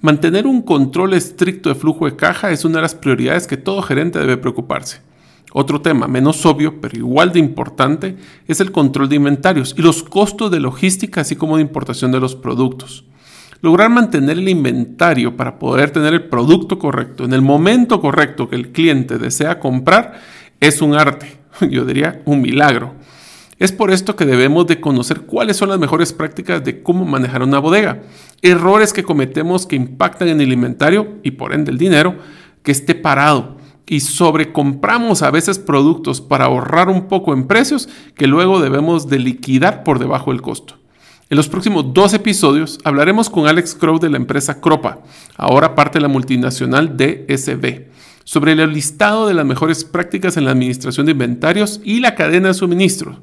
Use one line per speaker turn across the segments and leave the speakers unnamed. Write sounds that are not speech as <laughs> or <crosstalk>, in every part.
Mantener un control estricto de flujo de caja es una de las prioridades que todo gerente debe preocuparse. Otro tema menos obvio, pero igual de importante, es el control de inventarios y los costos de logística, así como de importación de los productos. Lograr mantener el inventario para poder tener el producto correcto en el momento correcto que el cliente desea comprar es un arte, <laughs> yo diría un milagro. Es por esto que debemos de conocer cuáles son las mejores prácticas de cómo manejar una bodega, errores que cometemos que impactan en el inventario y por ende el dinero que esté parado y sobrecompramos a veces productos para ahorrar un poco en precios que luego debemos de liquidar por debajo del costo. En los próximos dos episodios hablaremos con Alex Crow de la empresa Cropa, ahora parte de la multinacional DSB, sobre el listado de las mejores prácticas en la administración de inventarios y la cadena de suministro.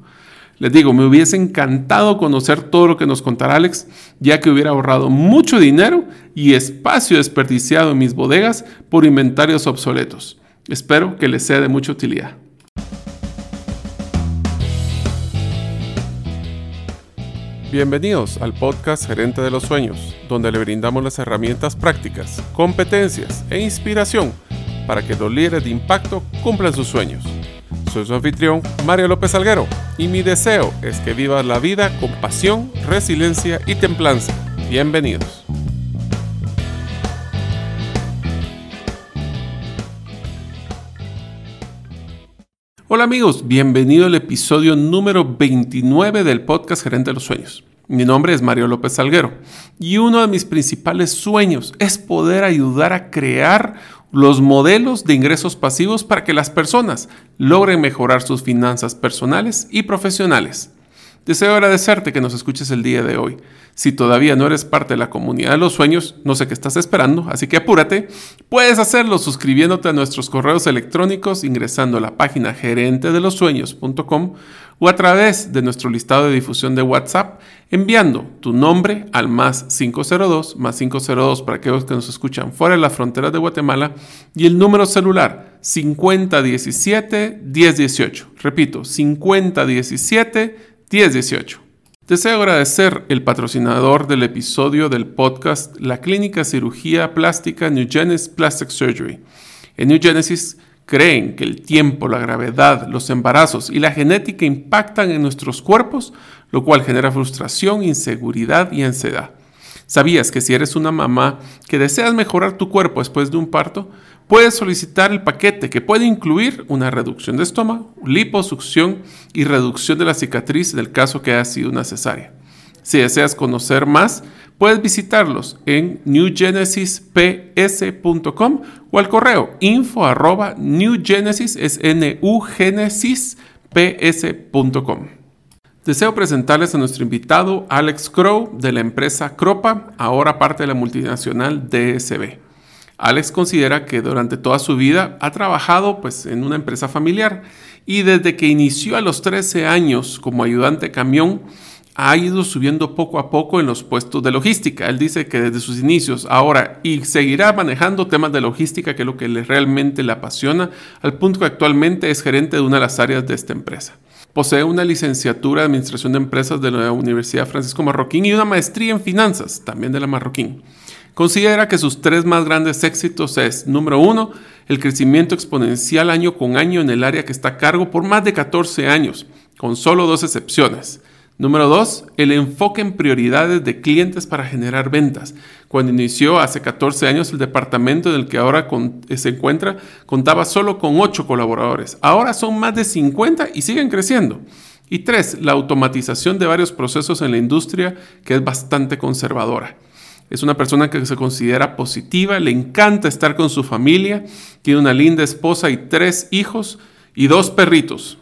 Les digo, me hubiese encantado conocer todo lo que nos contará Alex, ya que hubiera ahorrado mucho dinero y espacio desperdiciado en mis bodegas por inventarios obsoletos. Espero que les sea de mucha utilidad. Bienvenidos al podcast Gerente de los Sueños, donde le brindamos las herramientas prácticas, competencias e inspiración para que los líderes de impacto cumplan sus sueños. Soy su anfitrión, Mario López Alguero, y mi deseo es que vivas la vida con pasión, resiliencia y templanza. Bienvenidos. Hola amigos, bienvenido al episodio número 29 del podcast Gerente de los Sueños. Mi nombre es Mario López Salguero y uno de mis principales sueños es poder ayudar a crear los modelos de ingresos pasivos para que las personas logren mejorar sus finanzas personales y profesionales. Deseo agradecerte que nos escuches el día de hoy. Si todavía no eres parte de la comunidad de los sueños, no sé qué estás esperando, así que apúrate. Puedes hacerlo suscribiéndote a nuestros correos electrónicos ingresando a la página gerentedelosueños.com o a través de nuestro listado de difusión de WhatsApp enviando tu nombre al más 502, más 502 para aquellos que nos escuchan fuera de las fronteras de Guatemala y el número celular 5017 1018. Repito, 5017 1018. Deseo agradecer el patrocinador del episodio del podcast La Clínica Cirugía Plástica New Genesis Plastic Surgery. En New Genesis creen que el tiempo, la gravedad, los embarazos y la genética impactan en nuestros cuerpos, lo cual genera frustración, inseguridad y ansiedad. ¿Sabías que si eres una mamá que deseas mejorar tu cuerpo después de un parto, puedes solicitar el paquete que puede incluir una reducción de estómago, liposucción y reducción de la cicatriz del caso que haya sido una cesárea? Si deseas conocer más, puedes visitarlos en newgenesisps.com o al correo info arroba newgenesis, Deseo presentarles a nuestro invitado Alex Crow de la empresa Cropa, ahora parte de la multinacional DSB. Alex considera que durante toda su vida ha trabajado pues, en una empresa familiar y desde que inició a los 13 años como ayudante camión, ha ido subiendo poco a poco en los puestos de logística. Él dice que desde sus inicios ahora y seguirá manejando temas de logística, que es lo que le, realmente le apasiona, al punto que actualmente es gerente de una de las áreas de esta empresa. Posee una licenciatura de Administración de Empresas de la Universidad Francisco Marroquín y una maestría en Finanzas, también de la Marroquín. Considera que sus tres más grandes éxitos es, número uno, el crecimiento exponencial año con año en el área que está a cargo por más de 14 años, con solo dos excepciones. Número dos, el enfoque en prioridades de clientes para generar ventas. Cuando inició hace 14 años el departamento en el que ahora se encuentra contaba solo con 8 colaboradores. Ahora son más de 50 y siguen creciendo. Y tres, la automatización de varios procesos en la industria que es bastante conservadora. Es una persona que se considera positiva, le encanta estar con su familia, tiene una linda esposa y tres hijos y dos perritos.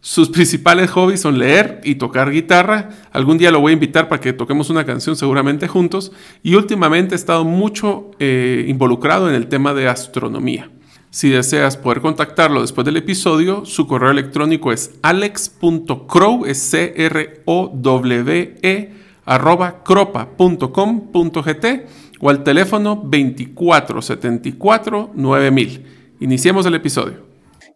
Sus principales hobbies son leer y tocar guitarra. Algún día lo voy a invitar para que toquemos una canción seguramente juntos. Y últimamente he estado mucho eh, involucrado en el tema de astronomía. Si deseas poder contactarlo después del episodio, su correo electrónico es alex.crow, c r o w e arroba cropa.com.gt o al teléfono 2474 9000. Iniciemos el episodio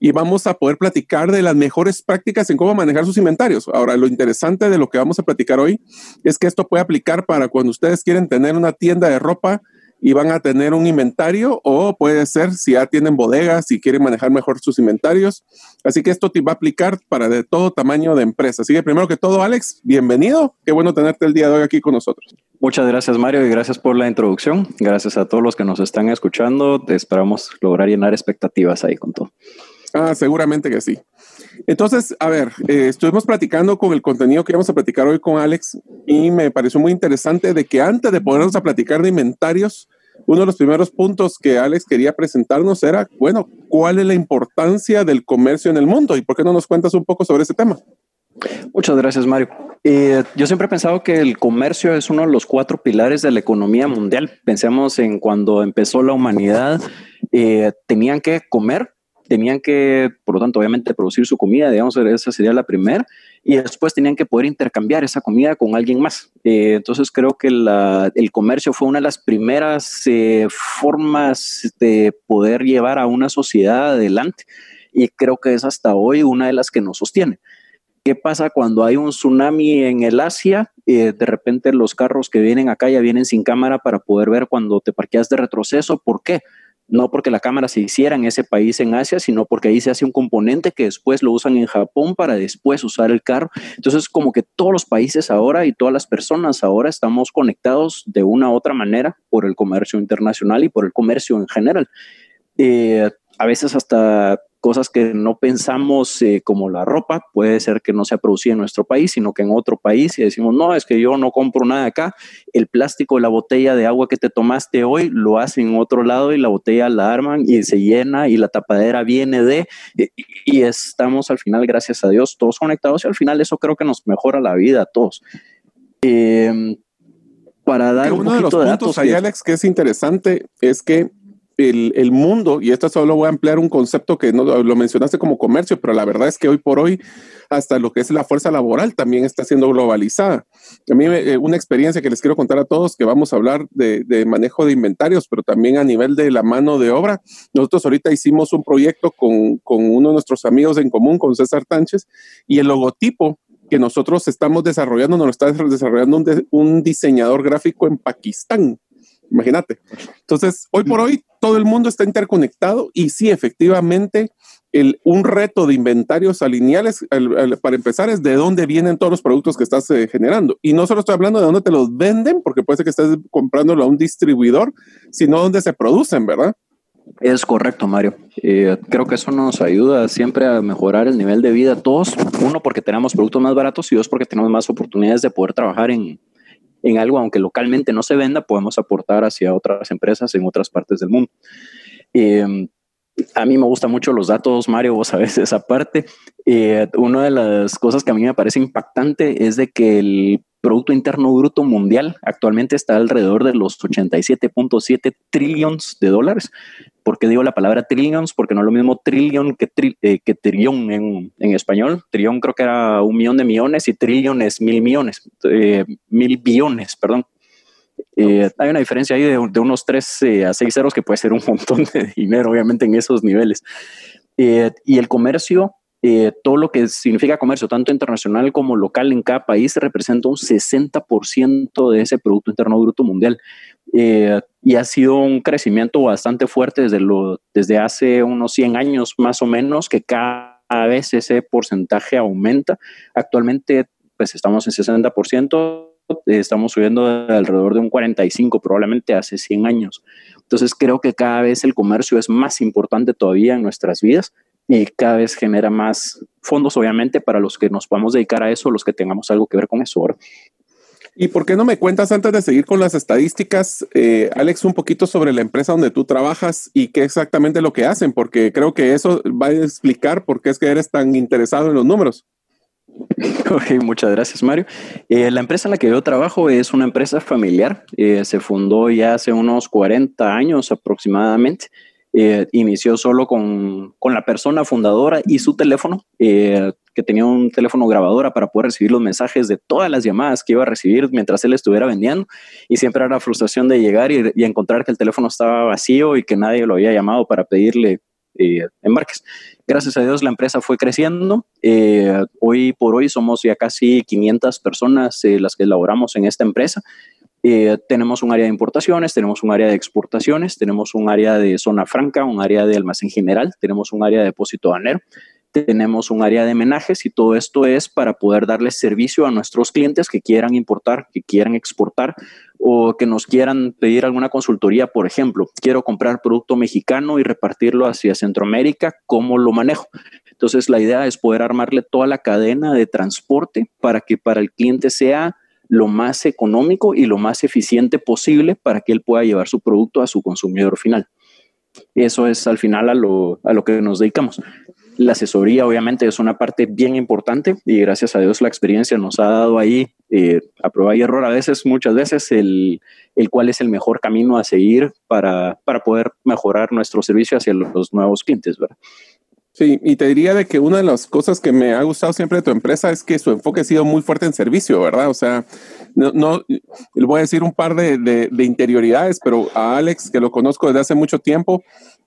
y vamos a poder platicar de las mejores prácticas en cómo manejar sus inventarios. Ahora, lo interesante de lo que vamos a platicar hoy es que esto puede aplicar para cuando ustedes quieren tener una tienda de ropa y van a tener un inventario o puede ser si ya tienen bodegas y quieren manejar mejor sus inventarios. Así que esto te va a aplicar para de todo tamaño de empresa. Así que primero que todo, Alex, bienvenido. Qué bueno tenerte el día de hoy aquí con nosotros.
Muchas gracias, Mario, y gracias por la introducción. Gracias a todos los que nos están escuchando. Te esperamos lograr llenar expectativas ahí con todo.
Ah, seguramente que sí. Entonces, a ver, eh, estuvimos platicando con el contenido que íbamos a platicar hoy con Alex y me pareció muy interesante de que antes de ponernos a platicar de inventarios, uno de los primeros puntos que Alex quería presentarnos era, bueno, ¿cuál es la importancia del comercio en el mundo? ¿Y por qué no nos cuentas un poco sobre ese tema?
Muchas gracias, Mario. Eh, yo siempre he pensado que el comercio es uno de los cuatro pilares de la economía mundial. Pensemos en cuando empezó la humanidad, eh, tenían que comer tenían que, por lo tanto, obviamente producir su comida, digamos, esa sería la primera, y después tenían que poder intercambiar esa comida con alguien más. Eh, entonces creo que el comercio fue una de las primeras eh, formas de poder llevar a una sociedad adelante y creo que es hasta hoy una de las que nos sostiene. ¿Qué pasa cuando hay un tsunami en el Asia? Eh, de repente los carros que vienen acá ya vienen sin cámara para poder ver cuando te parqueas de retroceso. ¿Por qué? No porque la cámara se hiciera en ese país en Asia, sino porque ahí se hace un componente que después lo usan en Japón para después usar el carro. Entonces, como que todos los países ahora y todas las personas ahora estamos conectados de una u otra manera por el comercio internacional y por el comercio en general. Eh, a veces hasta cosas que no pensamos eh, como la ropa, puede ser que no sea producida en nuestro país, sino que en otro país y decimos, no, es que yo no compro nada acá, el plástico de la botella de agua que te tomaste hoy lo hacen en otro lado y la botella la arman y se llena y la tapadera viene de, y, estamos al final, gracias a Dios, todos conectados y al final eso creo que nos mejora la vida a todos.
Em, para dar uno de los puntos ahí, Alex, que es interesante es que el, mundo, y esto solo voy a ampliar un concepto que no lo mencionaste como comercio, pero la verdad es que hoy por hoy hasta lo que es la fuerza laboral también está siendo globalizada. A mí eh, una experiencia que les quiero contar a todos, que vamos a hablar de, manejo de inventarios, pero también a nivel de la mano de obra. Nosotros ahorita hicimos un proyecto con, con uno de nuestros amigos en común, con César Tánchez, y el logotipo que nosotros estamos desarrollando, nos lo está desarrollando un diseñador gráfico en Pakistán. Imagínate. Entonces, hoy por hoy todo el mundo está interconectado y sí, efectivamente, el, un reto de inventarios alineales, para empezar, es de dónde vienen todos los productos que estás eh, generando. Y no solo estoy hablando de dónde te los venden, porque puede ser que estés comprándolo a un distribuidor, sino dónde se producen, ¿verdad?
Es correcto, Mario. Eh, creo que eso nos ayuda siempre a mejorar el nivel de vida todos. Uno, porque tenemos productos más baratos y dos, porque tenemos más oportunidades de poder trabajar en, en algo, aunque localmente no se venda, podemos aportar hacia otras empresas en otras partes del mundo. Eh, a mí me gustan mucho los datos, Mario, vos sabes esa parte. Eh, una de las cosas que a mí me parece impactante es de que el Producto Interno Bruto Mundial actualmente está alrededor de los 87.7 trillones de dólares. ¿Por qué digo la palabra trillions? Porque no es lo mismo trillón que, eh, que trillón en, español. Trillón creo que era un millón de millones y trillón es mil millones, eh, mil billones, perdón. Eh, hay una diferencia ahí de, de unos 3 a 6 ceros que puede ser un <laughs> montón de dinero, obviamente, en esos niveles. y el comercio eh, todo lo que significa comercio, tanto internacional como local en cada país, representa un 60% de ese Producto Interno Bruto Mundial. Eh, y ha sido un crecimiento bastante fuerte desde, lo, desde hace unos 100 años más o menos, que cada vez ese porcentaje aumenta. Actualmente, pues estamos en 60%, estamos subiendo alrededor de un 45, probablemente hace 100 años. Entonces creo que cada vez el comercio es más importante todavía en nuestras vidas y cada vez genera más fondos, obviamente, para los que nos podamos dedicar a eso, los que tengamos algo que ver con eso.
¿Y por qué no me cuentas antes de seguir con las estadísticas, eh, Alex, un poquito sobre la empresa donde tú trabajas y qué exactamente lo que hacen? Porque creo que eso va a explicar por qué es que eres tan interesado en los números. <laughs>
Ok, muchas gracias, Mario. Eh, la empresa en la que yo trabajo es una empresa familiar. Eh, se fundó ya hace unos 40 años aproximadamente. Eh, inició solo con, con, la persona fundadora y su teléfono, eh, que tenía un teléfono grabadora para poder recibir los mensajes de todas las llamadas que iba a recibir mientras él estuviera vendiendo. Y siempre era la frustración de llegar y, encontrar que el teléfono estaba vacío y que nadie lo había llamado para pedirle eh, embarques. Gracias a Dios la empresa fue creciendo. hoy por hoy somos ya casi 500 personas las que laboramos en esta empresa Eh, tenemos un área de importaciones, tenemos un área de exportaciones, tenemos un área de zona franca, un área de almacén general, tenemos un área de depósito banero, tenemos un área de menajes y todo esto es para poder darle servicio a nuestros clientes que quieran importar, que quieran exportar o que nos quieran pedir alguna consultoría, por ejemplo, quiero comprar producto mexicano y repartirlo hacia Centroamérica, ¿cómo lo manejo? Entonces la idea es poder armarle toda la cadena de transporte para que para el cliente sea lo más económico y lo más eficiente posible para que él pueda llevar su producto a su consumidor final. Eso es al final a lo, a lo que nos dedicamos. La asesoría obviamente es una parte bien importante y gracias a Dios la experiencia nos ha dado ahí eh, a prueba y error a veces, muchas veces, el, el cuál es el mejor camino a seguir para, para poder mejorar nuestro servicio hacia los nuevos clientes, ¿verdad?
Sí, y te diría de que una de las cosas que me ha gustado siempre de tu empresa es que su enfoque ha sido muy fuerte en servicio, ¿verdad? O sea, no, le voy a decir un par de, de interioridades, pero a Alex, que lo conozco desde hace mucho tiempo,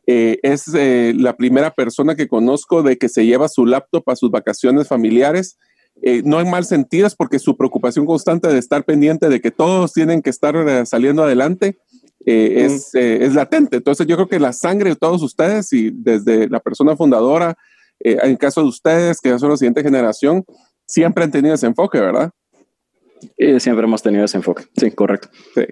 eh, es eh, la primera persona que conozco de que se lleva su laptop a sus vacaciones familiares. Eh, no en mal sentido, es porque su preocupación constante de estar pendiente de que todos tienen que estar saliendo adelante es, es, latente. Entonces yo creo que la sangre de todos ustedes y desde la persona fundadora, en caso de ustedes, que son la siguiente generación, siempre han tenido ese enfoque, ¿verdad?
siempre hemos tenido ese enfoque, sí, correcto. Sí.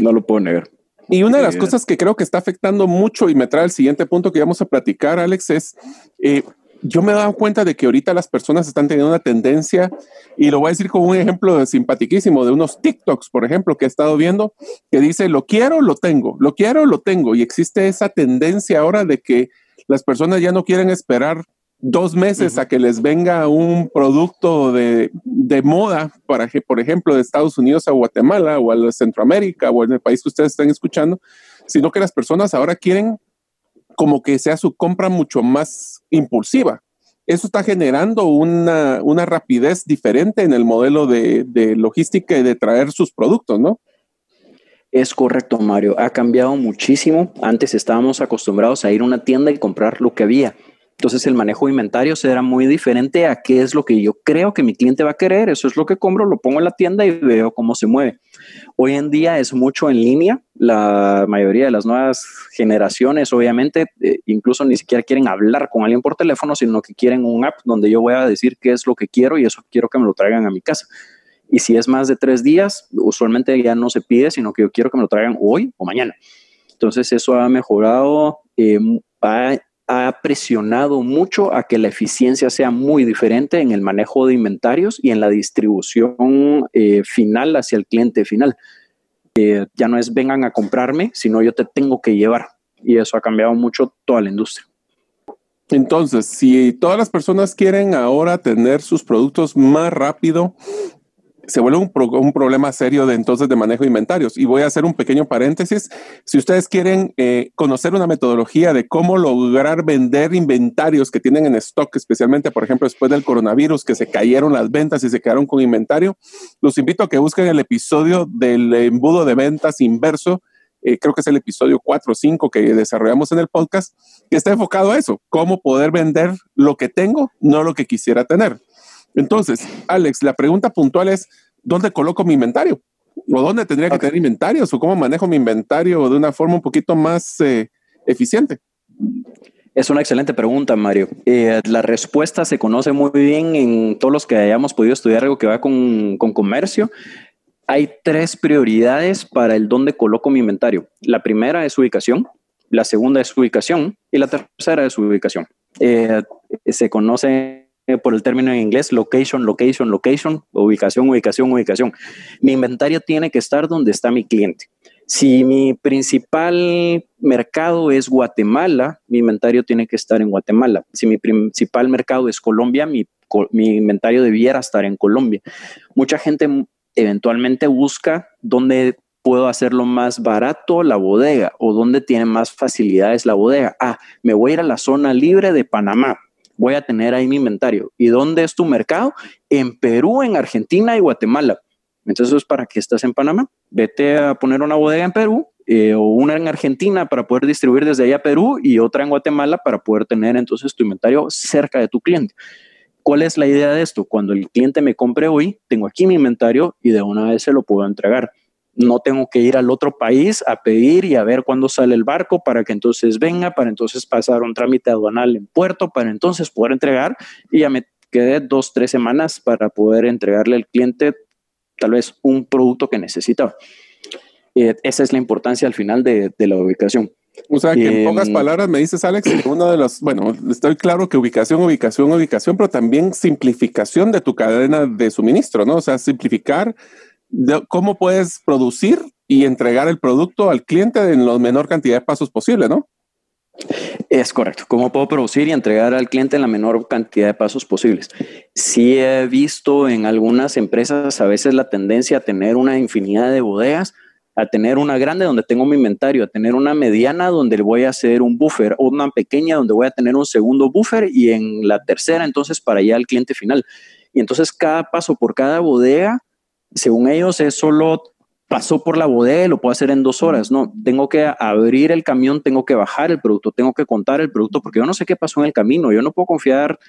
no lo puedo negar.
Y una de las cosas que creo que está afectando mucho y me trae el siguiente punto que vamos a platicar, Alex, es eh, yo me he dado cuenta de que ahorita las personas están teniendo una tendencia, y lo voy a decir como un ejemplo simpaticísimo de unos TikToks, por ejemplo, que he estado viendo, que dice, lo quiero, lo tengo, lo quiero, lo tengo. Y existe esa tendencia ahora de que las personas ya no quieren esperar dos meses a que les venga un producto de, de, moda, para que, por ejemplo, de Estados Unidos a Guatemala o a Centroamérica o en el país que ustedes están escuchando, sino que las personas ahora quieren como que sea su compra mucho más impulsiva. Eso está generando una, una rapidez diferente en el modelo de, de logística y de traer sus productos, ¿no?
Es correcto, Mario. Ha cambiado muchísimo. Antes estábamos acostumbrados a ir a una tienda y comprar lo que había. Entonces el manejo de inventarios era muy diferente a qué es lo que yo creo que mi cliente va a querer. Eso es lo que compro, lo pongo en la tienda y veo cómo se mueve. Hoy en día es mucho en línea. La mayoría de las nuevas generaciones, obviamente, eh, incluso ni siquiera quieren hablar con alguien por teléfono, sino que quieren un app donde yo voy a decir qué es lo que quiero y eso quiero que me lo traigan a mi casa. Y si es más de tres días, usualmente ya no se pide, sino que yo quiero que me lo traigan hoy o mañana. Entonces eso ha mejorado, eh, ha presionado mucho a que la eficiencia sea muy diferente en el manejo de inventarios y en la distribución eh, final hacia el cliente final. Eh, ya no es vengan a comprarme, sino yo te tengo que llevar. Y eso ha cambiado mucho toda la industria.
Entonces, si todas las personas quieren ahora tener sus productos más rápido, se vuelve un, un, problema serio de entonces de manejo de inventarios. Y voy a hacer un pequeño paréntesis. Si ustedes quieren eh, conocer una metodología de cómo lograr vender inventarios que tienen en stock, especialmente, por ejemplo, después del coronavirus, que se cayeron las ventas y se quedaron con inventario, los invito a que busquen el episodio del embudo de ventas inverso. Eh, creo que es el episodio 4 o 5 que desarrollamos en el podcast, que está enfocado a eso, cómo poder vender lo que tengo, no lo que quisiera tener. Entonces, Alex, la pregunta puntual es, ¿dónde coloco mi inventario? ¿O dónde tendría que tener inventarios? ¿O cómo manejo mi inventario de una forma un poquito más eh, eficiente?
Es una excelente pregunta, Mario. Eh, la respuesta se conoce muy bien en todos los que hayamos podido estudiar algo que va con, con comercio. Hay tres prioridades para el dónde coloco mi inventario. La primera es ubicación, la segunda es ubicación y la tercera es ubicación. Eh, se conoce por el término en inglés, location, location, location, ubicación, ubicación, ubicación. Mi inventario tiene que estar donde está mi cliente. Si mi principal mercado es Guatemala, mi inventario tiene que estar en Guatemala. Si mi principal mercado es Colombia, mi, mi inventario debiera estar en Colombia. Mucha gente eventualmente busca dónde puedo hacerlo más barato la bodega o dónde tiene más facilidades la bodega. Ah, me voy a ir a la zona libre de Panamá voy a tener ahí mi inventario. ¿Y dónde es tu mercado? En Perú, en Argentina y Guatemala. Entonces, ¿para qué estás en Panamá? Vete a poner una bodega en Perú eh, o una en Argentina para poder distribuir desde allá a Perú y otra en Guatemala para poder tener entonces tu inventario cerca de tu cliente. ¿Cuál es la idea de esto? Cuando el cliente me compre hoy, tengo aquí mi inventario y de una vez se lo puedo entregar. No tengo que ir al otro país a pedir y a ver cuándo sale el barco para que entonces venga, para entonces pasar un trámite aduanal en puerto, para entonces poder entregar y ya me quedé dos, tres semanas para poder entregarle al cliente tal vez un producto que necesitaba. Eh, esa es la importancia al final de, la ubicación.
O sea, que en pocas em, palabras me dices, Alex, que uno de los, bueno, estoy claro que ubicación, ubicación, ubicación, pero también simplificación de tu cadena de suministro, ¿no? O sea, simplificar cómo puedes producir y entregar el producto al cliente en la menor cantidad de pasos posible, ¿no?
Es correcto. ¿Cómo puedo producir y entregar al cliente en la menor cantidad de pasos posibles? Sí he visto en algunas empresas a veces la tendencia a tener una infinidad de bodegas, a tener una grande donde tengo mi inventario, a tener una mediana donde voy a hacer un buffer, una pequeña donde voy a tener un segundo buffer y en la tercera entonces para allá al cliente final. Y entonces cada paso por cada bodega según ellos es solo pasó por la bodega y lo puedo hacer en dos horas. No, tengo que abrir el camión, tengo que bajar el producto, tengo que contar el producto, porque yo no sé qué pasó en el camino. Yo no puedo confiar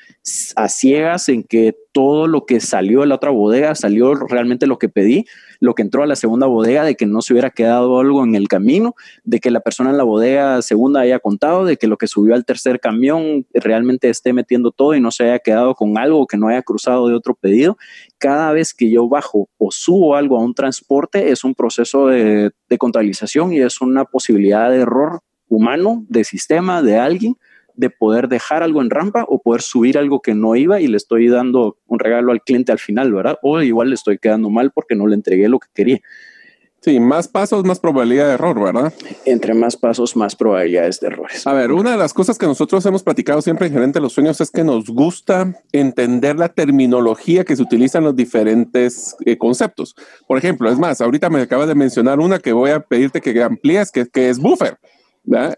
a ciegas en que todo lo que salió de la otra bodega salió realmente lo que pedí, lo que entró a la segunda bodega, de que no se hubiera quedado algo en el camino, de que la persona en la bodega segunda haya contado, de que lo que subió al tercer camión realmente esté metiendo todo y no se haya quedado con algo que no haya cruzado de otro pedido. Cada vez que yo bajo o subo algo a un transporte es un proceso de, de contabilización y es una posibilidad de error humano, de sistema, de alguien de poder dejar algo en rampa o poder subir algo que no iba y le estoy dando un regalo al cliente al final, ¿verdad? O igual le estoy quedando mal porque no le entregué lo que quería.
Sí, más pasos, más probabilidad de error, ¿verdad?
Entre más pasos, más probabilidades de errores.
A ver, una de las cosas que nosotros hemos platicado siempre en Gerente de los Sueños es que nos gusta entender la terminología que se utiliza en los diferentes eh, conceptos. Por ejemplo, es más, ahorita me acabas de mencionar una que voy a pedirte que amplíes, que, que es buffer.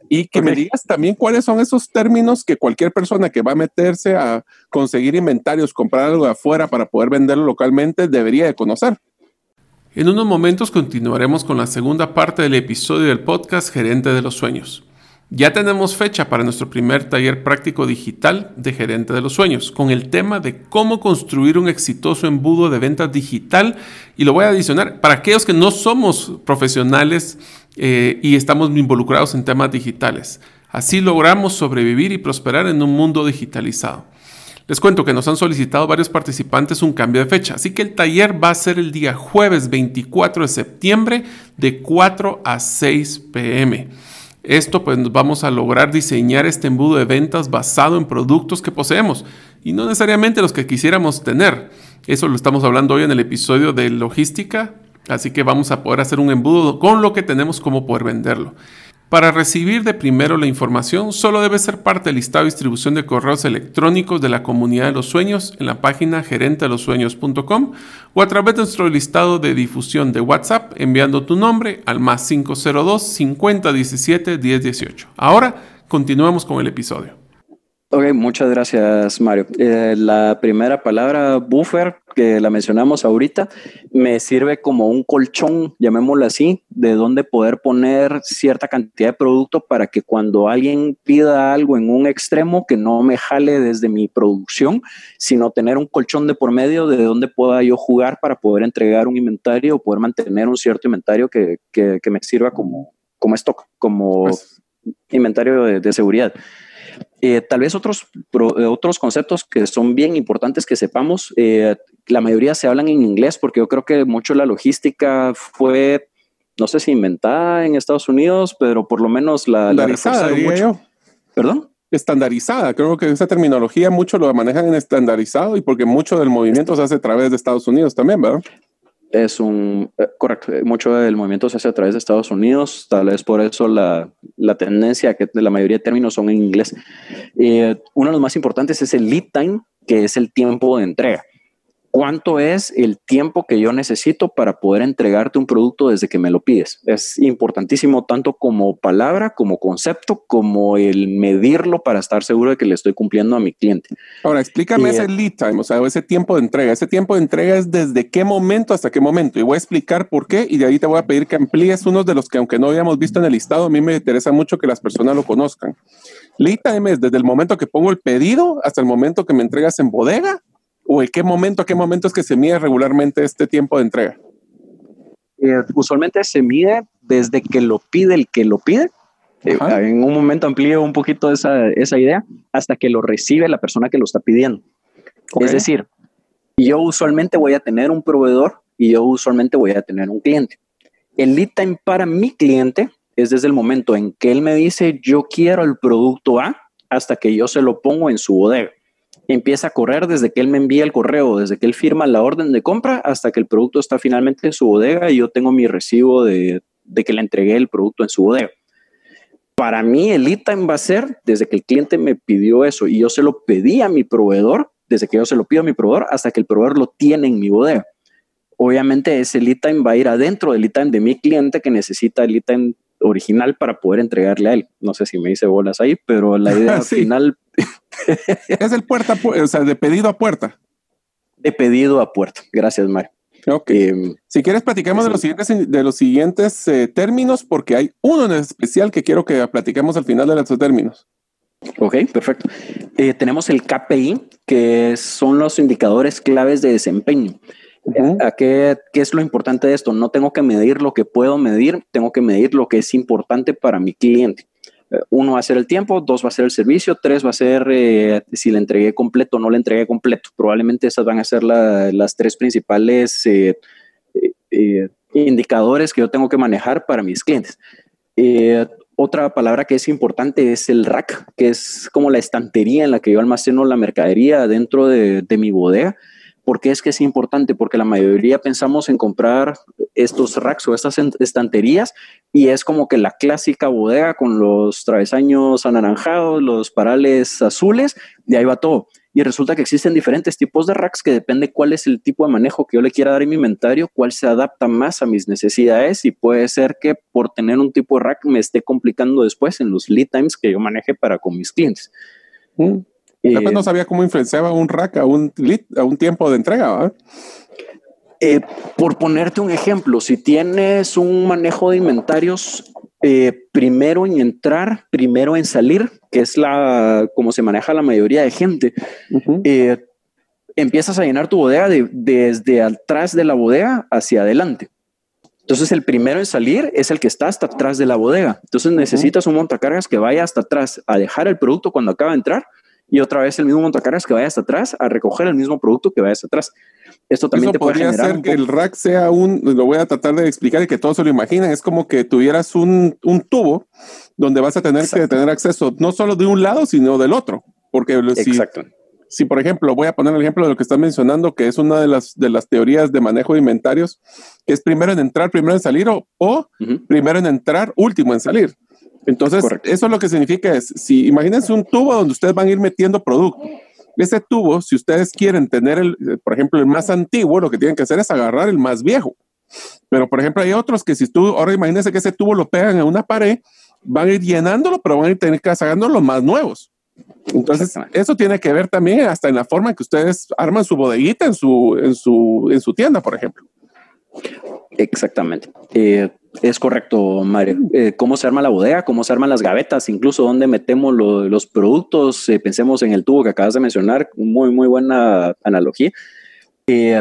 Y que me digas también cuáles son esos términos que cualquier persona que va a meterse a conseguir inventarios, comprar algo de afuera para poder venderlo localmente, debería de conocer. En unos momentos continuaremos con la segunda parte del episodio del podcast Gerente de los Sueños. Ya tenemos fecha para nuestro primer taller práctico digital de Gerente de los Sueños, con el tema de cómo construir un exitoso embudo de ventas digital. Y lo voy a adicionar para aquellos que no somos profesionales eh, y estamos involucrados en temas digitales. Así logramos sobrevivir y prosperar en un mundo digitalizado. Les cuento que nos han solicitado varios participantes un cambio de fecha, así que el taller va a ser el día jueves 24 de septiembre de 4 a 6 pm. Esto pues vamos a lograr diseñar este embudo de ventas basado en productos que poseemos y no necesariamente los que quisiéramos tener. Eso lo estamos hablando hoy en el episodio de logística, así que vamos a poder hacer un embudo con lo que tenemos como poder venderlo. Para recibir de primero la información, solo debe ser parte del listado de distribución de correos electrónicos de la comunidad de los sueños en la página gerentelosueños.com o a través de nuestro listado de difusión de WhatsApp enviando tu nombre al más 502 5017 1018. Ahora continuamos con el episodio.
Ok, muchas gracias, Mario. Eh, la primera palabra, buffer, que la mencionamos ahorita, me sirve como un colchón, llamémoslo así, de donde poder poner cierta cantidad de producto para que cuando alguien pida algo en un extremo, que no me jale desde mi producción, sino tener un colchón de por medio de donde pueda yo jugar para poder entregar un inventario o poder mantener un cierto inventario que, que, me sirva como, como stock, como pues inventario de seguridad. Eh, tal vez otros, eh, otros conceptos que son bien importantes que sepamos, eh, la mayoría se hablan en inglés porque yo creo que mucho la logística fue, no sé si inventada en Estados Unidos, pero por lo menos la...
Estandarizada, diría yo.
¿Perdón?
Estandarizada, creo que esa terminología mucho lo manejan en estandarizado y porque mucho del movimiento se hace a través de Estados Unidos también, ¿verdad?
Es un, eh, correcto, eh, mucho del movimiento se hace a través de Estados Unidos, tal vez por eso la, la tendencia que la mayoría de términos son en inglés. Eh, uno de los más importantes es el lead time, que es el tiempo de entrega cuánto es el tiempo que yo necesito para poder entregarte un producto desde que me lo pides. Es importantísimo tanto como palabra, como concepto, como el medirlo para estar seguro de que le estoy cumpliendo a mi cliente.
Ahora, explícame ese lead time, o sea, ese tiempo de entrega. Ese tiempo de entrega es desde qué momento hasta qué momento. Y voy a explicar por qué y de ahí te voy a pedir que amplíes unos de los que aunque no habíamos visto en el listado, a mí me interesa mucho que las personas lo conozcan. Lead time es desde el momento que pongo el pedido hasta el momento que me entregas en bodega o en qué momento, a qué momento es que se mide regularmente este tiempo de entrega?
Eh, usualmente se mide desde que lo pide el que lo pide. Eh, en un momento amplío un poquito esa, esa, idea hasta que lo recibe la persona que lo está pidiendo. Es decir, yo usualmente voy a tener un proveedor y yo usualmente voy a tener un cliente. El lead time para mi cliente es desde el momento en que él me dice yo quiero el producto A hasta que yo se lo pongo en su bodega. Empieza a correr desde que él me envía el correo, desde que él firma la orden de compra hasta que el producto está finalmente en su bodega y yo tengo mi recibo de, que le entregué el producto en su bodega. Para mí el time va a ser desde que el cliente me pidió eso y yo se lo pedí a mi proveedor, desde que yo se lo pido a mi proveedor hasta que el proveedor lo tiene en mi bodega. Obviamente ese lead va a ir adentro del lead de mi cliente que necesita el lead original para poder entregarle a él. No sé si me hice bolas ahí, pero la <laughs> idea final
es el puerta, o sea, de pedido a puerta.
De pedido a puerta. Gracias, Mario.
Ok. Em, si quieres, platiquemos de los siguientes, de los siguientes eh, términos, porque hay uno en especial que quiero que platiquemos al final de los términos.
Ok, perfecto. Eh, tenemos el KPI, que son los indicadores claves de desempeño. Qué, ¿Qué es lo importante de esto? No tengo que medir lo que puedo medir, tengo que medir lo que es importante para mi cliente. Uno va a ser el tiempo, dos va a ser el servicio, tres va a ser eh, si le entregué completo o no le entregué completo. Probablemente esas van a ser las tres principales eh, eh, indicadores que yo tengo que manejar para mis clientes. otra palabra que es importante es el rack, que es como la estantería en la que yo almaceno la mercadería dentro de, de mi bodega. ¿Por qué es que es importante? Porque la mayoría pensamos en comprar estos racks o estas estanterías y es como que la clásica bodega con los travesaños anaranjados, los parales azules y ahí va todo. Y resulta que existen diferentes tipos de racks que depende cuál es el tipo de manejo que yo le quiera dar en mi inventario, cuál se adapta más a mis necesidades y puede ser que por tener un tipo de rack me esté complicando después en los lead times que yo maneje para con mis clientes.
Mm. No sabía cómo influenciaba un rack a un, a un tiempo de entrega.
Eh, por ponerte un ejemplo, si tienes un manejo de inventarios, eh, primero en entrar, primero en salir, que es la como se maneja la mayoría de gente, empiezas a llenar tu bodega desde atrás de la bodega hacia adelante. Entonces el primero en salir es el que está hasta atrás de la bodega. Entonces necesitas un montacargas que vaya hasta atrás a dejar el producto cuando acaba de entrar y otra vez el mismo montacargas que vaya hasta atrás a recoger el mismo producto que vaya hasta atrás. Esto también te
podría
puede
ser que el rack sea un, lo voy a tratar de explicar y que todos se lo imaginen, es como que tuvieras un, un tubo donde vas a tener que tener acceso no solo de un lado, sino del otro. Porque si, si, por ejemplo, voy a poner el ejemplo de lo que estás mencionando, que es una de las, de las teorías de manejo de inventarios, que es primero en entrar, primero en salir o, o primero en entrar, último en salir. Entonces, eso lo que significa es, si imagínense un tubo donde ustedes van a ir metiendo producto. Ese tubo, si ustedes quieren tener, el, por ejemplo, el más antiguo, lo que tienen que hacer es agarrar el más viejo. Pero, por ejemplo, hay otros que si tú, ahora imagínense que ese tubo lo pegan en una pared, van a ir llenándolo, pero van a ir tener que sacando los más nuevos. Entonces, eso tiene que ver también hasta en la forma en que ustedes arman su bodeguita en su, en su, en su tienda, por ejemplo.
Exactamente. Eh, es correcto, Mario. Eh, ¿Cómo se arma la bodega? ¿Cómo se arman las gavetas? Incluso dónde metemos los productos. Eh, pensemos en el tubo que acabas de mencionar. Muy, muy buena analogía.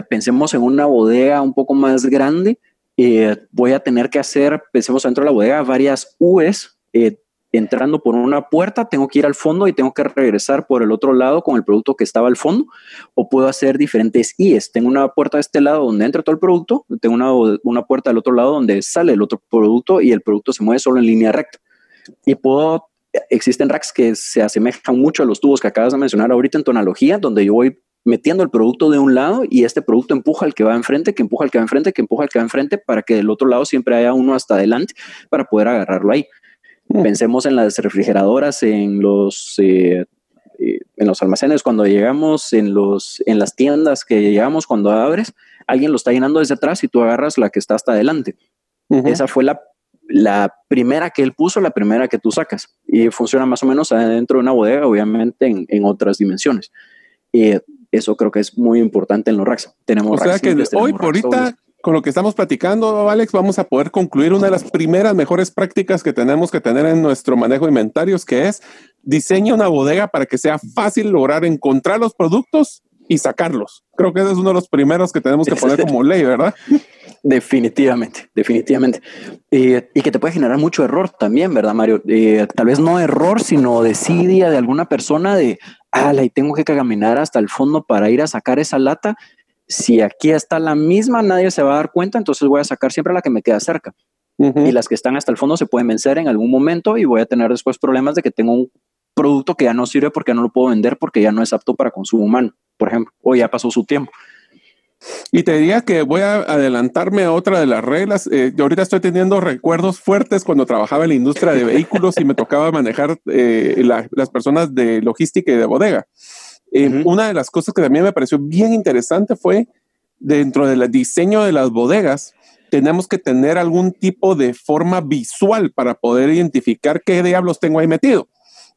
pensemos en una bodega un poco más grande. voy a tener que hacer, pensemos dentro de la bodega, varias U's entrando por una puerta, tengo que ir al fondo y tengo que regresar por el otro lado con el producto que estaba al fondo, o puedo hacer diferentes IES. Tengo una puerta de este lado donde entra todo el producto, tengo una, una puerta del otro lado donde sale el otro producto y el producto se mueve solo en línea recta. Y puedo, existen racks que se asemejan mucho a los tubos que acabas de mencionar ahorita en tonalogía, donde yo voy metiendo el producto de un lado y este producto empuja al que va enfrente, que empuja al que va enfrente, que empuja al que va enfrente, para que del otro lado siempre haya uno hasta adelante para poder agarrarlo ahí. Mm. Pensemos en las refrigeradoras, en los, eh, eh, en los almacenes, cuando llegamos, en, los, en las tiendas que llegamos, cuando abres, alguien lo está llenando desde atrás y tú agarras la que está hasta adelante. Esa fue la, la primera que él puso, la primera que tú sacas. Y funciona más o menos dentro de una bodega, obviamente en, en otras dimensiones. Y eso creo que es muy importante en los racks. Tenemos
o sea que hoy por ahorita con lo que estamos platicando, Alex, vamos a poder concluir una de las primeras mejores prácticas que tenemos que tener en nuestro manejo de inventarios, que es diseña una bodega para que sea fácil lograr encontrar los productos y sacarlos. Creo que ese es uno de los primeros que tenemos que poner como ley, ¿verdad? <laughs>
Definitivamente, definitivamente. y que te puede generar mucho error también, ¿verdad, Mario? tal vez no error, sino desidia de alguna persona de, ah, y tengo que caminar hasta el fondo para ir a sacar esa lata. Si aquí está la misma, nadie se va a dar cuenta, entonces voy a sacar siempre la que me queda cerca. Y las que están hasta el fondo se pueden vencer en algún momento y voy a tener después problemas de que tengo un producto que ya no sirve porque no lo puedo vender porque ya no es apto para consumo humano, por ejemplo, o ya pasó su tiempo.
Y te diría que voy a adelantarme a otra de las reglas. Eh, yo ahorita estoy teniendo recuerdos fuertes cuando trabajaba en la industria de vehículos y me tocaba manejar eh, las personas de logística y de bodega. Eh, una de las cosas que también me pareció bien interesante fue dentro del diseño de las bodegas, tenemos que tener algún tipo de forma visual para poder identificar qué diablos tengo ahí metido.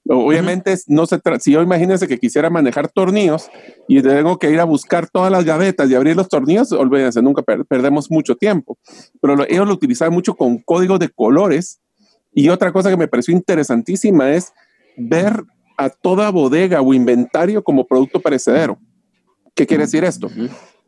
Obviamente, no se si yo imagínense que quisiera manejar tornillos y tengo que ir a buscar todas las gavetas y abrir los tornillos, olvídense, nunca perdemos mucho tiempo. Pero ellos lo utilizaban mucho con código de colores. Y otra cosa que me pareció interesantísima es ver a toda bodega o inventario como producto perecedero. ¿Qué quiere decir esto?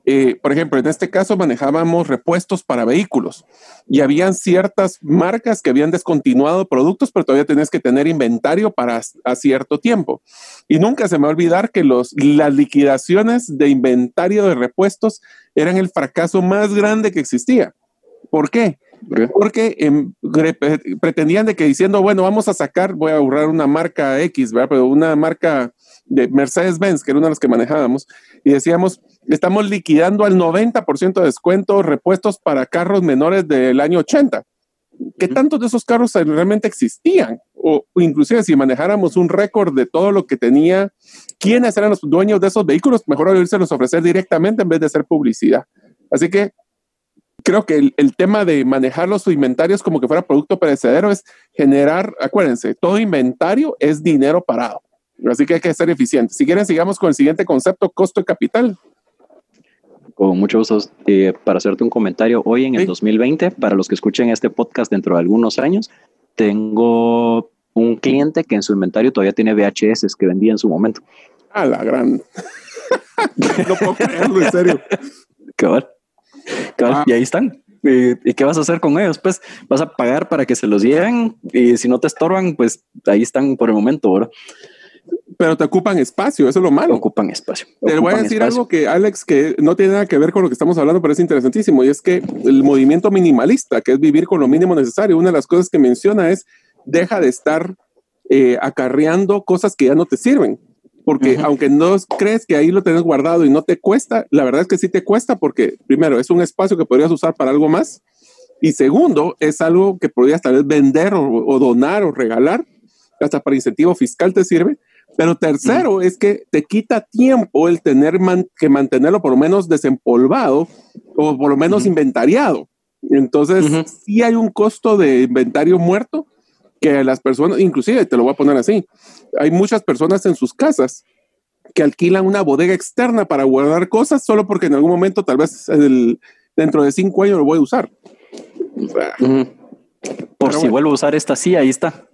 Eh, por ejemplo, en este caso manejábamos repuestos para vehículos y habían ciertas marcas que habían descontinuado productos, pero todavía tenías que tener inventario para a cierto tiempo. Y nunca se me va a olvidar que los, las liquidaciones de inventario de repuestos eran el fracaso más grande que existía. ¿Por qué? Porque em, pretendían de que diciendo, bueno, vamos a sacar, voy a ahorrar una marca X, ¿verdad? Pero una marca de Mercedes-Benz, que era una de las que manejábamos, y decíamos, estamos liquidando al 90% de descuento repuestos para carros menores del año 80. ¿Qué tantos de esos carros realmente existían? O, inclusive si manejáramos un récord de todo lo que tenía, quiénes eran los dueños de esos vehículos, mejor los ofrecer directamente en vez de hacer publicidad. Así que creo que el, el, tema de manejar los inventarios como que fuera producto perecedero es generar, acuérdense, todo inventario es dinero parado. Así que hay que ser eficiente. Si quieren, sigamos con el siguiente concepto, costo de capital.
Con mucho gusto, eh, para hacerte un comentario, hoy en el 2020, para los que escuchen este podcast dentro de algunos años, tengo un cliente que en su inventario todavía tiene VHS que vendía en su momento.
A la gran. <laughs> no puedo creerlo, en serio. <laughs>
Cabal. Ah. Y ahí están. ¿Y qué vas a hacer con ellos? Pues vas a pagar para que se los lleven y si no te estorban, pues ahí están por el momento, ¿verdad?
pero te ocupan espacio, eso es lo malo.
Ocupan espacio.
Te voy a decir algo que, Alex, que no tiene nada que ver con lo que estamos hablando, pero es interesantísimo, y es que el movimiento minimalista, que es vivir con lo mínimo necesario, una de las cosas que menciona es, deja de estar eh, acarreando cosas que ya no te sirven. Porque aunque no crees que ahí lo tenés guardado y no te cuesta, la verdad es que sí te cuesta porque, primero, es un espacio que podrías usar para algo más. Y segundo, es algo que podrías tal vez vender o donar o regalar, hasta para incentivo fiscal te sirve pero tercero es que te quita tiempo el tener que mantenerlo por lo menos desempolvado o por lo menos inventariado. Entonces, sí hay un costo de inventario muerto que las personas, inclusive te lo voy a poner así, hay muchas personas en sus casas que alquilan una bodega externa para guardar cosas solo porque en algún momento, tal vez dentro de cinco años lo voy a usar.
Por si vuelvo a usar esta, sí, ahí está.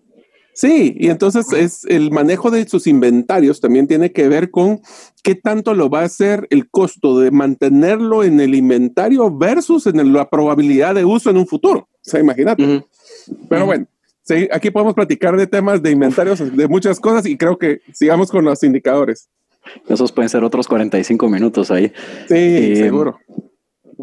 Sí, y entonces es el manejo de sus inventarios también tiene que ver con qué tanto lo va a hacer el costo de mantenerlo en el inventario versus en la probabilidad de uso en un futuro. O sea, imagínate. Pero bueno, sí, aquí podemos platicar de temas de inventarios, de muchas cosas y creo que sigamos con los indicadores.
Esos pueden ser otros 45 minutos ahí.
Sí, eh, seguro.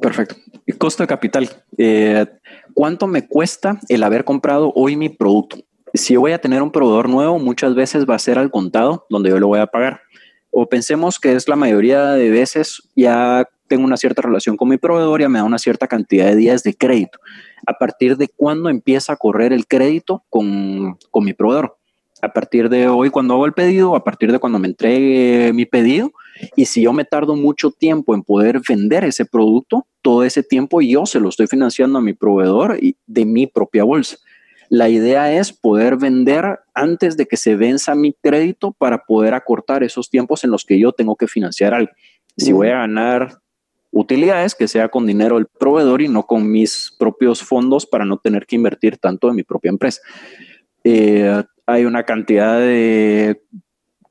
Perfecto. Costo de capital. Eh, ¿Cuánto me cuesta el haber comprado hoy mi producto? si yo voy a tener un proveedor nuevo, muchas veces va a ser al contado donde yo lo voy a pagar. O pensemos que es la mayoría de veces ya tengo una cierta relación con mi proveedor, ya me da una cierta cantidad de días de crédito. A partir de cuándo empieza a correr el crédito con, con mi proveedor. A partir de hoy cuando hago el pedido, a partir de cuando me entregue mi pedido. Y si yo me tardo mucho tiempo en poder vender ese producto, todo ese tiempo yo se lo estoy financiando a mi proveedor y de mi propia bolsa. La idea es poder vender antes de que se venza mi crédito para poder acortar esos tiempos en los que yo tengo que financiar algo. Si voy a ganar utilidades, que sea con dinero del proveedor y no con mis propios fondos para no tener que invertir tanto en mi propia empresa. Eh, hay una cantidad de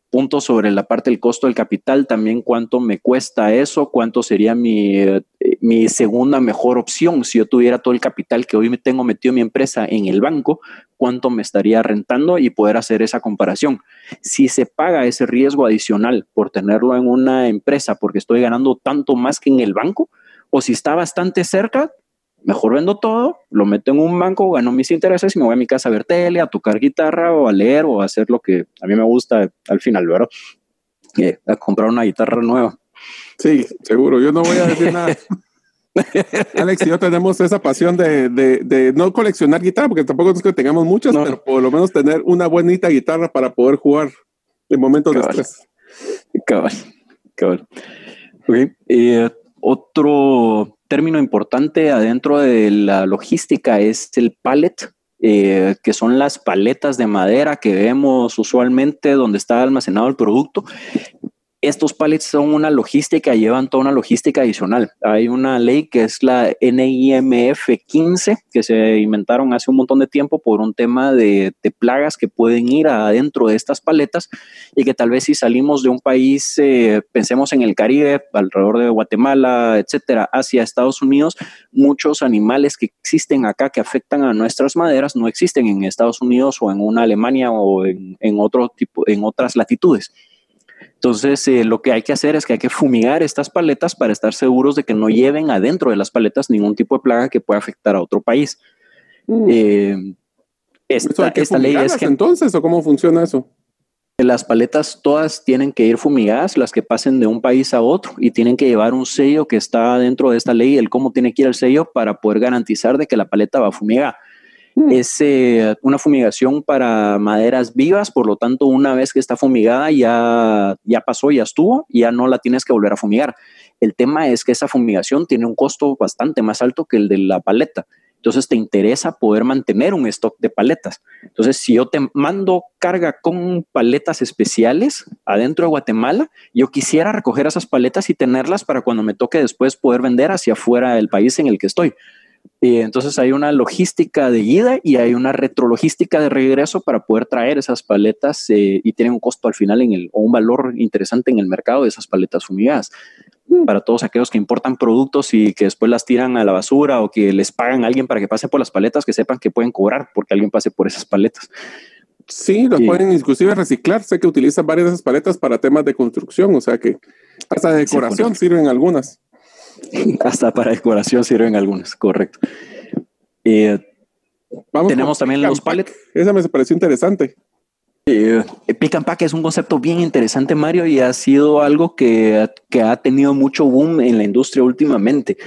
punto sobre la parte del costo del capital, también cuánto me cuesta eso, cuánto sería mi, eh, mi segunda mejor opción si yo tuviera todo el capital que hoy me tengo metido en mi empresa en el banco, cuánto me estaría rentando y poder hacer esa comparación. Si se paga ese riesgo adicional por tenerlo en una empresa porque estoy ganando tanto más que en el banco, o si está bastante cerca, mejor vendo todo, lo meto en un banco, gano mis intereses y me voy a mi casa a ver tele, a tocar guitarra o a leer o a hacer lo que a mí me gusta al final, ¿verdad? Eh, a comprar una guitarra nueva.
Sí, seguro, yo no voy a decir nada. <laughs> <laughs> Alex y yo tenemos esa pasión de, de, no coleccionar guitarra, porque tampoco es que tengamos muchas, pero por lo menos tener una buenita guitarra para poder jugar en momentos de estrés.
Cabal, cabal. Okay. Eh, otro término importante adentro de la logística es el pallet, eh, que son las paletas de madera que vemos usualmente donde está almacenado el producto estos pallets son una logística, llevan toda una logística adicional. Hay una ley que es la NIMF 15, que se inventaron hace un montón de tiempo por un tema de, plagas que pueden ir adentro de estas paletas y que tal vez si salimos de un país, eh, pensemos en el Caribe, alrededor de Guatemala, etcétera, hacia Estados Unidos, muchos animales que existen acá que afectan a nuestras maderas no existen en Estados Unidos o en una Alemania o en, en otro tipo, en otras latitudes. Entonces, eh, lo que hay que hacer es que hay que fumigar estas paletas para estar seguros de que no lleven adentro de las paletas ningún tipo de plaga que pueda afectar a otro país.
Mm. Eh, esta, ley es que entonces o cómo funciona eso?
Las paletas todas tienen que ir fumigadas, las que pasen de un país a otro, y tienen que llevar un sello que está dentro de esta ley, el cómo tiene que ir el sello para poder garantizar de que la paleta va fumigada. Mm. Es eh, una fumigación para maderas vivas, por lo tanto, una vez que está fumigada ya, ya pasó, ya estuvo, ya no la tienes que volver a fumigar. El tema es que esa fumigación tiene un costo bastante más alto que el de la paleta. Entonces te interesa poder mantener un stock de paletas. Entonces, si yo te mando carga con paletas especiales adentro de Guatemala, yo quisiera recoger esas paletas y tenerlas para cuando me toque después poder vender hacia afuera del país en el que estoy. Y entonces hay una logística de ida y hay una retrologística de regreso para poder traer esas paletas eh, y tienen un costo al final en el, o un valor interesante en el mercado de esas paletas fumigadas. Mm. Para todos aquellos que importan productos y que después las tiran a la basura o que les pagan a alguien para que pase por las paletas, que sepan que pueden cobrar porque alguien pase por esas paletas.
Sí, las pueden inclusive reciclar. Sé que utilizan varias de esas paletas para temas de construcción, o sea que hasta de decoración sirven algunas. <laughs>
Hasta para decoración sirven algunas, correcto. Eh, tenemos también los pallets.
Esa me pareció interesante.
Eh, pick and pack es un concepto bien interesante, Mario, y ha sido algo que, que ha tenido mucho boom en la industria últimamente.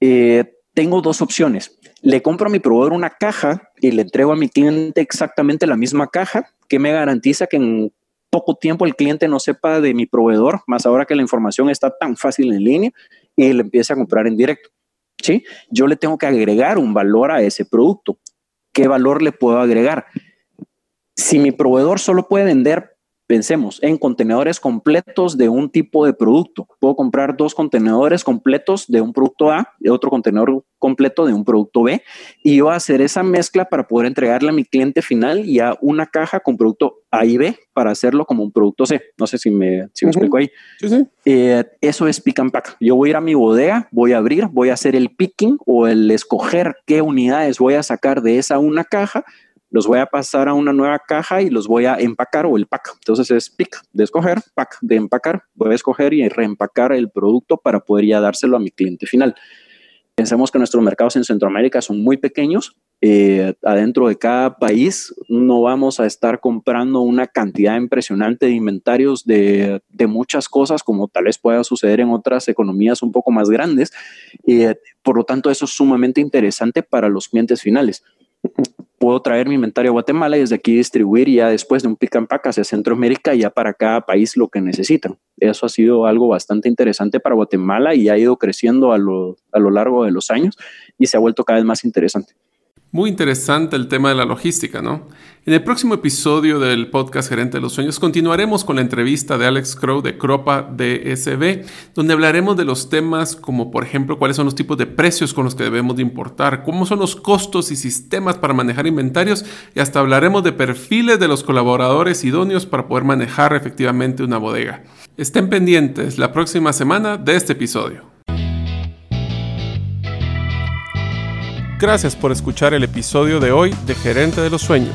Eh, tengo dos opciones. Le compro a mi proveedor una caja y le entrego a mi cliente exactamente la misma caja que me garantiza que en poco tiempo el cliente no sepa de mi proveedor, más ahora que la información está tan fácil en línea y le empiece a comprar en directo. ¿sí? Yo le tengo que agregar un valor a ese producto. ¿Qué valor le puedo agregar? Si mi proveedor solo puede vender Pensemos en contenedores completos de un tipo de producto. Puedo comprar dos contenedores completos de un producto A y otro contenedor completo de un producto B y yo hacer esa mezcla para poder entregarle a mi cliente final ya una caja con producto A y B para hacerlo como un producto C. No sé si me, si me explico ahí. Eh, eso es pick and pack. Yo voy a ir a mi bodega, voy a abrir, voy a hacer el picking o el escoger qué unidades voy a sacar de esa una caja los voy a pasar a una nueva caja y los voy a empacar o el pack. Entonces es pick de escoger, pack de empacar. Voy a escoger y reempacar el producto para poder ya dárselo a mi cliente final. Pensemos que nuestros mercados en Centroamérica son muy pequeños. Eh, adentro de cada país no vamos a estar comprando una cantidad impresionante de inventarios de, muchas cosas como tal vez pueda suceder en otras economías un poco más grandes. Eh, por lo tanto, eso es sumamente interesante para los clientes finales puedo traer mi inventario a Guatemala y desde aquí distribuir ya después de un pick and pack hacia Centroamérica ya para cada país lo que necesitan. Eso ha sido algo bastante interesante para Guatemala y ha ido creciendo a lo, a lo largo de los años y se ha vuelto cada vez más interesante.
Muy interesante el tema de la logística, ¿no? En el próximo episodio del podcast Gerente de los Sueños continuaremos con la entrevista de Alex Crow de Cropa DSB, donde hablaremos de los temas como por ejemplo cuáles son los tipos de precios con los que debemos de importar, cómo son los costos y sistemas para manejar inventarios y hasta hablaremos de perfiles de los colaboradores idóneos para poder manejar efectivamente una bodega. Estén pendientes la próxima semana de este episodio. Gracias por escuchar el episodio de hoy de Gerente de los Sueños.